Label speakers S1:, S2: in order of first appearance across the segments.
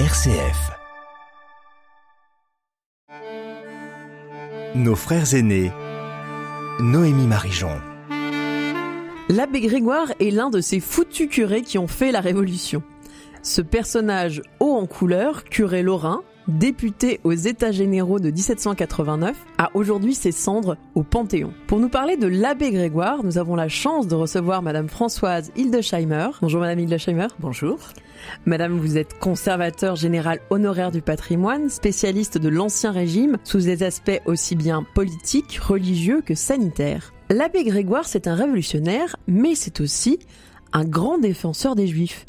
S1: RCF. Nos frères aînés. Noémie Marijon.
S2: L'abbé Grégoire est l'un de ces foutus curés qui ont fait la Révolution. Ce personnage haut en couleur, curé lorrain, député aux États généraux de 1789, a aujourd'hui ses cendres au Panthéon. Pour nous parler de l'abbé Grégoire, nous avons la chance de recevoir Madame Françoise Hildesheimer. Bonjour Madame Hildesheimer.
S3: Bonjour.
S2: Madame, vous êtes conservateur général honoraire du patrimoine, spécialiste de l'Ancien Régime, sous des aspects aussi bien politiques, religieux que sanitaires. L'abbé Grégoire, c'est un révolutionnaire, mais c'est aussi un grand défenseur des Juifs.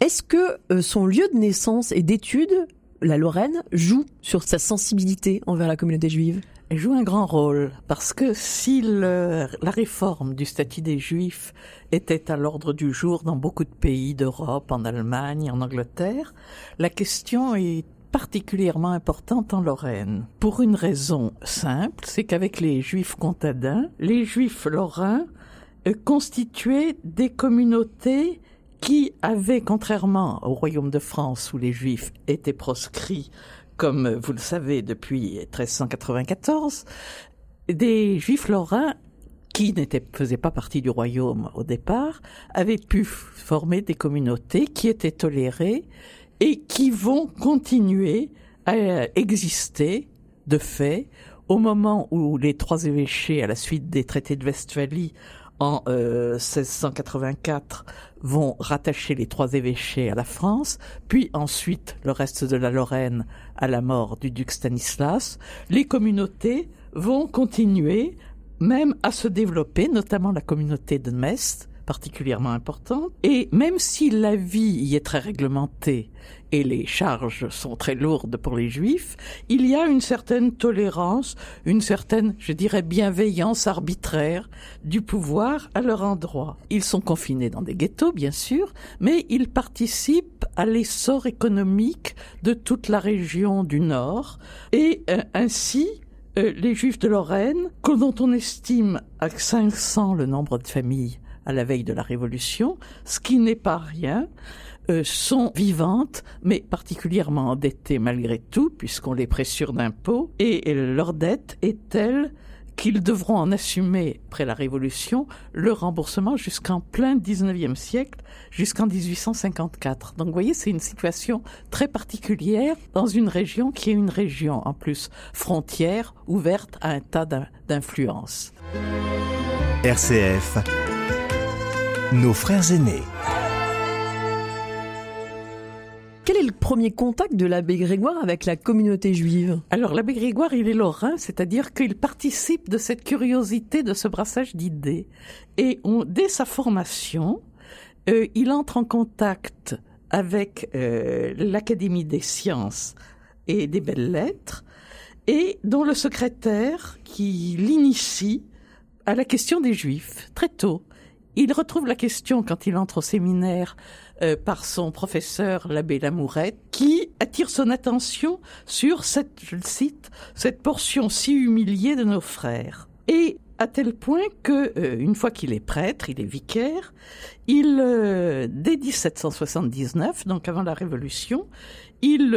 S2: Est-ce que euh, son lieu de naissance et d'études la Lorraine joue sur sa sensibilité envers la communauté juive
S3: Elle joue un grand rôle parce que si la réforme du statut des Juifs était à l'ordre du jour dans beaucoup de pays d'Europe, en Allemagne, en Angleterre, la question est particulièrement importante en Lorraine. Pour une raison simple, c'est qu'avec les juifs comtadins, les juifs lorrains euh, constituaient des communautés qui avait, contrairement au royaume de France où les juifs étaient proscrits, comme vous le savez depuis 1394, des juifs lorrains qui n'étaient faisaient pas partie du royaume au départ, avaient pu former des communautés qui étaient tolérées et qui vont continuer à exister de fait au moment où les trois évêchés, à la suite des traités de Westphalie, en 1684 euh, vont rattacher les trois évêchés à la France, puis ensuite le reste de la Lorraine à la mort du duc Stanislas, les communautés vont continuer même à se développer, notamment la communauté de Metz, particulièrement importante. Et même si la vie y est très réglementée et les charges sont très lourdes pour les juifs, il y a une certaine tolérance, une certaine, je dirais, bienveillance arbitraire du pouvoir à leur endroit. Ils sont confinés dans des ghettos, bien sûr, mais ils participent à l'essor économique de toute la région du Nord et euh, ainsi euh, les Juifs de Lorraine, dont on estime à 500 le nombre de familles à la veille de la Révolution, ce qui n'est pas rien, euh, sont vivantes, mais particulièrement endettées malgré tout, puisqu'on les pressure d'impôts, et leur dette est telle qu'ils devront en assumer, après la Révolution, le remboursement jusqu'en plein 19e siècle, jusqu'en 1854. Donc vous voyez, c'est une situation très particulière dans une région qui est une région en plus frontière, ouverte à un tas d'influences.
S1: RCF nos frères aînés.
S2: Quel est le premier contact de l'abbé Grégoire avec la communauté juive?
S3: Alors l'abbé Grégoire, il est lorrain, c'est-à-dire qu'il participe de cette curiosité, de ce brassage d'idées. Et dès sa formation, euh, il entre en contact avec euh, l'Académie des sciences et des belles lettres, et dont le secrétaire qui l'initie à la question des juifs, très tôt. Il retrouve la question quand il entre au séminaire euh, par son professeur, l'abbé Lamourette, qui attire son attention sur cette, je le cite, cette portion si humiliée de nos frères. Et à tel point que, euh, une fois qu'il est prêtre, il est vicaire, il, euh, dès 1779, donc avant la Révolution, il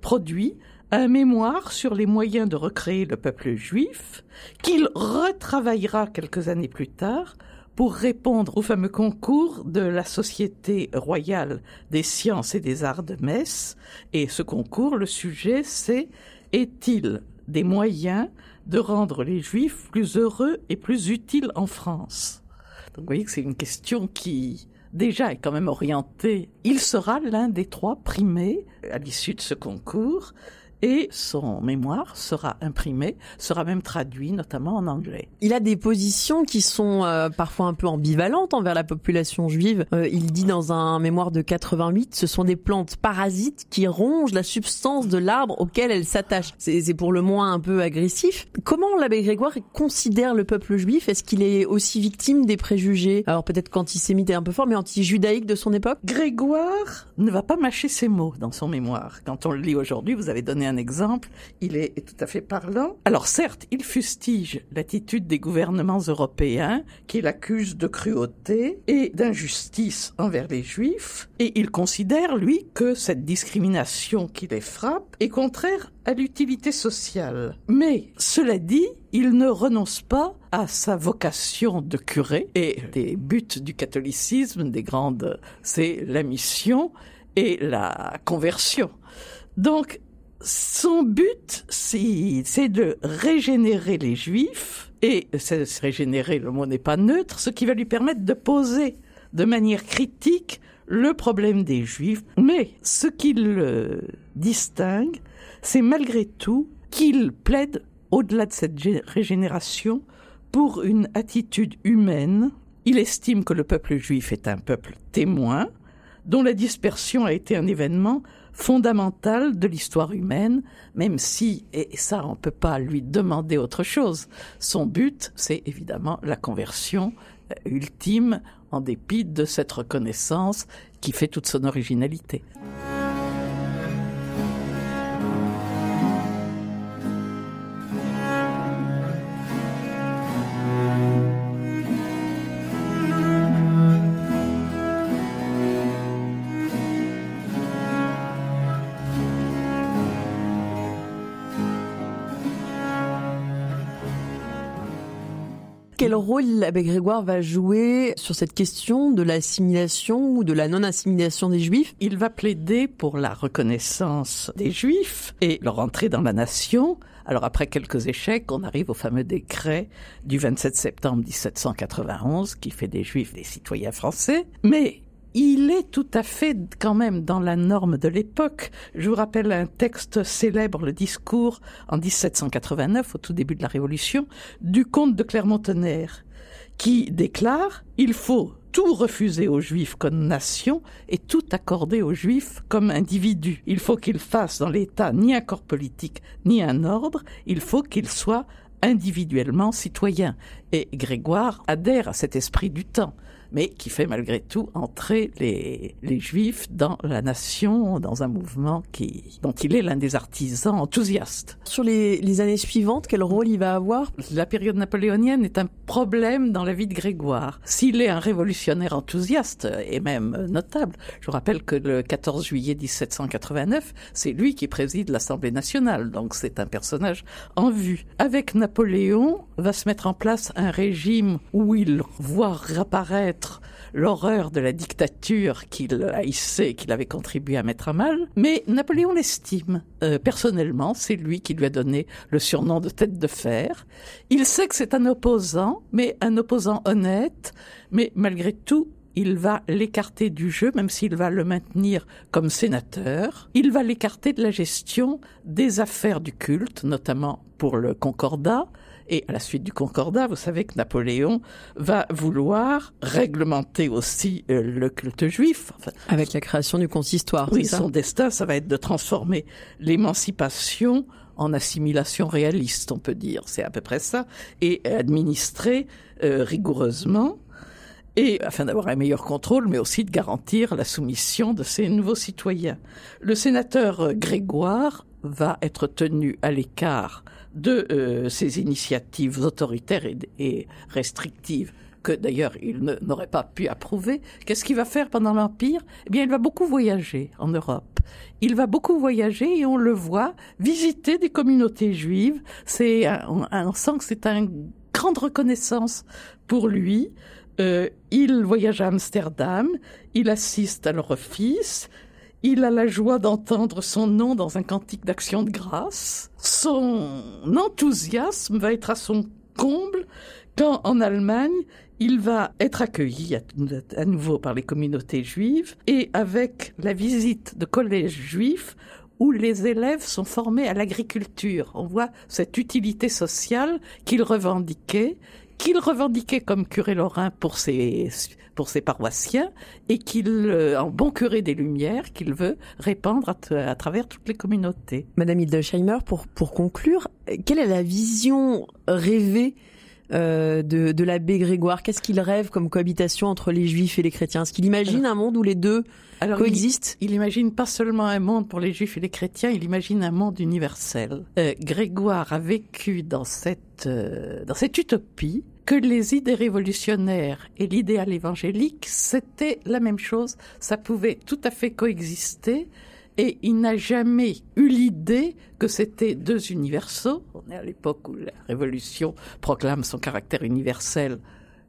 S3: produit un mémoire sur les moyens de recréer le peuple juif, qu'il retravaillera quelques années plus tard pour répondre au fameux concours de la Société royale des sciences et des arts de Metz. Et ce concours, le sujet, c'est est-il des moyens de rendre les Juifs plus heureux et plus utiles en France? Donc vous voyez que c'est une question qui déjà est quand même orientée. Il sera l'un des trois primés à l'issue de ce concours et son mémoire sera imprimé, sera même traduit notamment en anglais.
S2: Il a des positions qui sont euh, parfois un peu ambivalentes envers la population juive. Euh, il dit dans un mémoire de 88, ce sont des plantes parasites qui rongent la substance de l'arbre auquel elles s'attachent. C'est pour le moins un peu agressif. Comment l'abbé Grégoire considère le peuple juif? Est-ce qu'il est aussi victime des préjugés? Alors peut-être qu'antisémite est un peu fort, mais anti-judaïque de son époque?
S3: Grégoire ne va pas mâcher ses mots dans son mémoire. Quand on le lit aujourd'hui, vous avez donné un exemple, il est tout à fait parlant. Alors certes, il fustige l'attitude des gouvernements européens qui l'accusent de cruauté et d'injustice envers les juifs, et il considère, lui, que cette discrimination qui les frappe est contraire à l'utilité sociale. Mais, cela dit, il ne renonce pas à sa vocation de curé et les buts du catholicisme, des grandes, c'est la mission et la conversion. Donc, son but, c'est de régénérer les juifs, et régénérer, le mot n'est pas neutre, ce qui va lui permettre de poser de manière critique le problème des juifs. Mais ce qui le distingue, c'est malgré tout qu'il plaide, au-delà de cette régénération, pour une attitude humaine. Il estime que le peuple juif est un peuple témoin, dont la dispersion a été un événement fondamental de l'histoire humaine, même si, et ça on ne peut pas lui demander autre chose, son but c'est évidemment la conversion euh, ultime en dépit de cette reconnaissance qui fait toute son originalité.
S2: Quel rôle l'abbé Grégoire va jouer sur cette question de l'assimilation ou de la non-assimilation des Juifs?
S3: Il va plaider pour la reconnaissance des Juifs et leur entrée dans la nation. Alors après quelques échecs, on arrive au fameux décret du 27 septembre 1791 qui fait des Juifs des citoyens français. Mais il est tout à fait quand même dans la norme de l'époque. Je vous rappelle un texte célèbre, le discours en 1789, au tout début de la Révolution, du comte de Clermont-Tonnerre, qui déclare il faut tout refuser aux juifs comme nation et tout accorder aux juifs comme individus. Il faut qu'ils fassent dans l'État ni un corps politique ni un ordre, il faut qu'ils soient individuellement citoyens. Et Grégoire adhère à cet esprit du temps mais qui fait malgré tout entrer les, les Juifs dans la nation, dans un mouvement qui, dont il est l'un des artisans enthousiastes.
S2: Sur les, les années suivantes, quel rôle il va avoir?
S3: La période napoléonienne est un problème dans la vie de Grégoire. S'il est un révolutionnaire enthousiaste et même notable, je vous rappelle que le 14 juillet 1789, c'est lui qui préside l'Assemblée nationale, donc c'est un personnage en vue. Avec Napoléon, va se mettre en place un régime où il voit réapparaître l'horreur de la dictature qu'il haïssait, qu'il avait contribué à mettre à mal, mais Napoléon l'estime. Euh, personnellement, c'est lui qui lui a donné le surnom de tête de fer. Il sait que c'est un opposant, mais un opposant honnête, mais malgré tout, il va l'écarter du jeu, même s'il va le maintenir comme sénateur. Il va l'écarter de la gestion des affaires du culte, notamment pour le Concordat, et à la suite du Concordat, vous savez que Napoléon va vouloir réglementer aussi euh, le culte juif.
S2: Avec la création du consistoire.
S3: Oui, son destin, ça va être de transformer l'émancipation en assimilation réaliste, on peut dire. C'est à peu près ça. Et administrer euh, rigoureusement et afin d'avoir un meilleur contrôle, mais aussi de garantir la soumission de ces nouveaux citoyens. Le sénateur euh, Grégoire va être tenu à l'écart de euh, ces initiatives autoritaires et, restrictives que d'ailleurs il n'aurait pas pu approuver, qu'est-ce qu'il va faire pendant l'Empire? Eh bien, il va beaucoup voyager en Europe. Il va beaucoup voyager et on le voit visiter des communautés juives. C'est, on, sent que c'est une grande reconnaissance pour lui. Euh, il voyage à Amsterdam, il assiste à leur office, il a la joie d'entendre son nom dans un cantique d'action de grâce. Son enthousiasme va être à son comble quand, en Allemagne, il va être accueilli à, nouveau par les communautés juives et avec la visite de collèges juifs où les élèves sont formés à l'agriculture. On voit cette utilité sociale qu'il revendiquait, qu'il revendiquait comme curé lorrain pour ses pour ses paroissiens et qu'il, euh, en bon curé des Lumières, qu'il veut répandre à, travers toutes les communautés.
S2: Madame Hildesheimer, pour, pour conclure, quelle est la vision rêvée euh, de, de l'abbé Grégoire? Qu'est-ce qu'il rêve comme cohabitation entre les juifs et les chrétiens? Est-ce qu'il imagine un monde où les deux alors, coexistent?
S3: il, il, imagine pas seulement un monde pour les juifs et les chrétiens, il imagine un monde universel. Euh, Grégoire a vécu dans cette, euh, dans cette utopie que les idées révolutionnaires et l'idéal évangélique, c'était la même chose, ça pouvait tout à fait coexister, et il n'a jamais eu l'idée que c'était deux universaux. On est à l'époque où la Révolution proclame son caractère universel,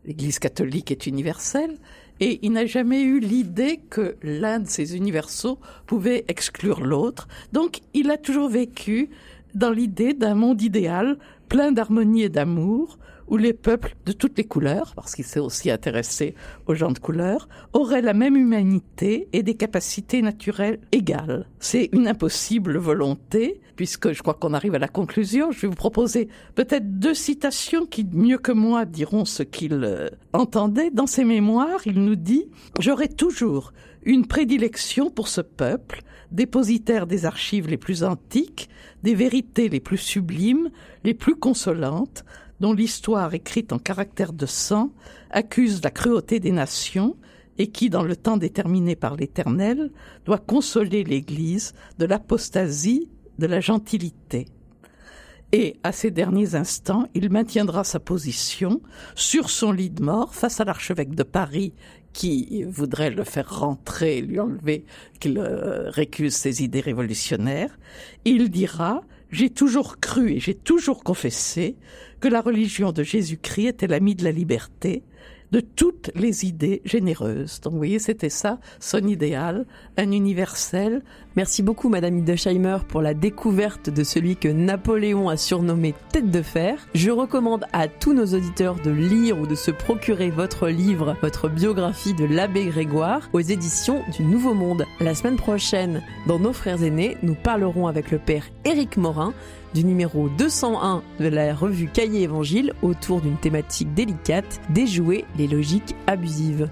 S3: l'Église catholique est universelle, et il n'a jamais eu l'idée que l'un de ces universaux pouvait exclure l'autre. Donc il a toujours vécu dans l'idée d'un monde idéal, plein d'harmonie et d'amour, où les peuples de toutes les couleurs, parce qu'il s'est aussi intéressé aux gens de couleur, auraient la même humanité et des capacités naturelles égales. C'est une impossible volonté, puisque je crois qu'on arrive à la conclusion. Je vais vous proposer peut-être deux citations qui, mieux que moi, diront ce qu'il euh, entendait. Dans ses mémoires, il nous dit « J'aurai toujours une prédilection pour ce peuple, dépositaire des archives les plus antiques, des vérités les plus sublimes, les plus consolantes, dont l'histoire écrite en caractère de sang accuse la cruauté des nations et qui, dans le temps déterminé par l'Éternel, doit consoler l'Église de l'apostasie de la gentilité. Et à ces derniers instants, il maintiendra sa position sur son lit de mort face à l'archevêque de Paris qui voudrait le faire rentrer, lui enlever, qu'il euh, récuse ses idées révolutionnaires. Il dira j'ai toujours cru et j'ai toujours confessé que la religion de Jésus-Christ était l'ami de la liberté, de toutes les idées généreuses. Donc vous voyez, c'était ça, son idéal, un universel.
S2: Merci beaucoup Madame Hildesheimer pour la découverte de celui que Napoléon a surnommé tête de fer. Je recommande à tous nos auditeurs de lire ou de se procurer votre livre, votre biographie de l'abbé Grégoire aux éditions du Nouveau Monde. La semaine prochaine, dans Nos frères aînés, nous parlerons avec le père Éric Morin du numéro 201 de la revue Cahiers Évangile autour d'une thématique délicate, déjouer les logiques abusives.